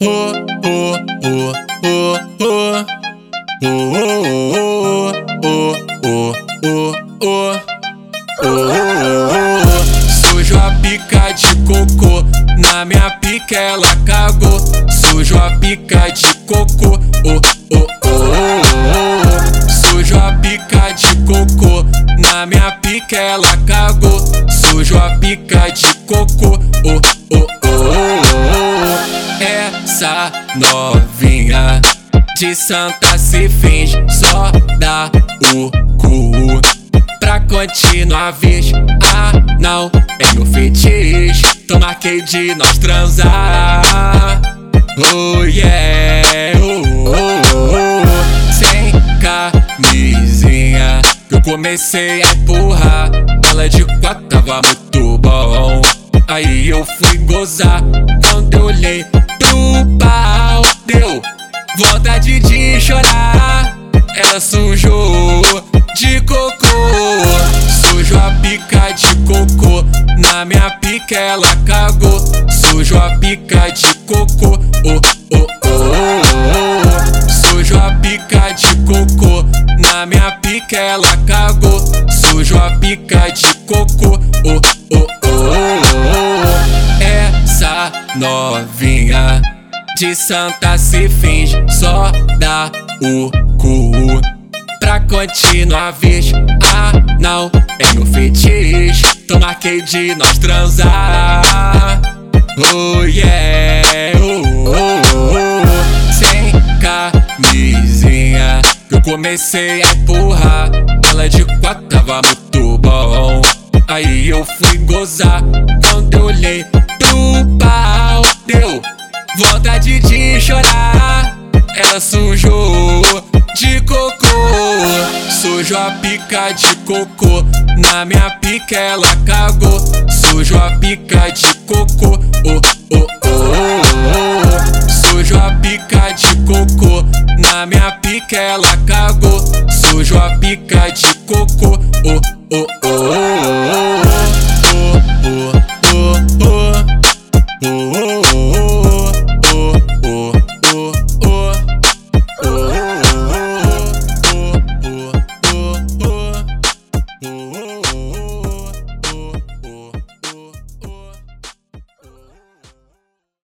oh, oh, oh, oh, oh. Oh, oh, oh, oh, oh, oh, oh, Sujo a pica de cocô, na minha pica ela cagou. Sujo a pica de cocô, oh, oh, oh, oh. Sujo a pica de cocô, na minha pica ela cagou. Sujo a pica de cocô, novinha de santa se finge, só dá o cu pra continuar vez. Ah, não, é meu fetiche. Tô marquei de nós transar. Oh yeah, oh, oh, oh. sem camisinha. Eu comecei a empurrar, ela de quatro tava muito bom. Aí eu fui gozar quando eu olhei pro pau, deu vontade de chorar. Ela sujou de cocô, sujou a pica de cocô. Na minha pica ela cagou, sujou a pica de cocô. Oh, oh, oh, oh. Sujou a pica de cocô. Na minha pica ela cagou, sujou a pica de cocô. Oh, oh, oh, oh. Essa novinha de santa se finge, só dá o cu pra continuar vez. Ah, não, é meu fetiche. Tô marquei de nós transar. Oh yeah, oh, oh, oh. sem camisinha. Eu comecei a empurrar, ela de quatro tava muito bom. Aí eu fui gozar quando eu olhei pro pau, Ela sujou de cocô, sujou a pica de cocô. Na minha pica ela cagou, sujou a pica de cocô. Oh, oh, oh, oh. Sujou a pica de cocô. Na minha pica ela cagou, sujou a pica de cocô. Oh,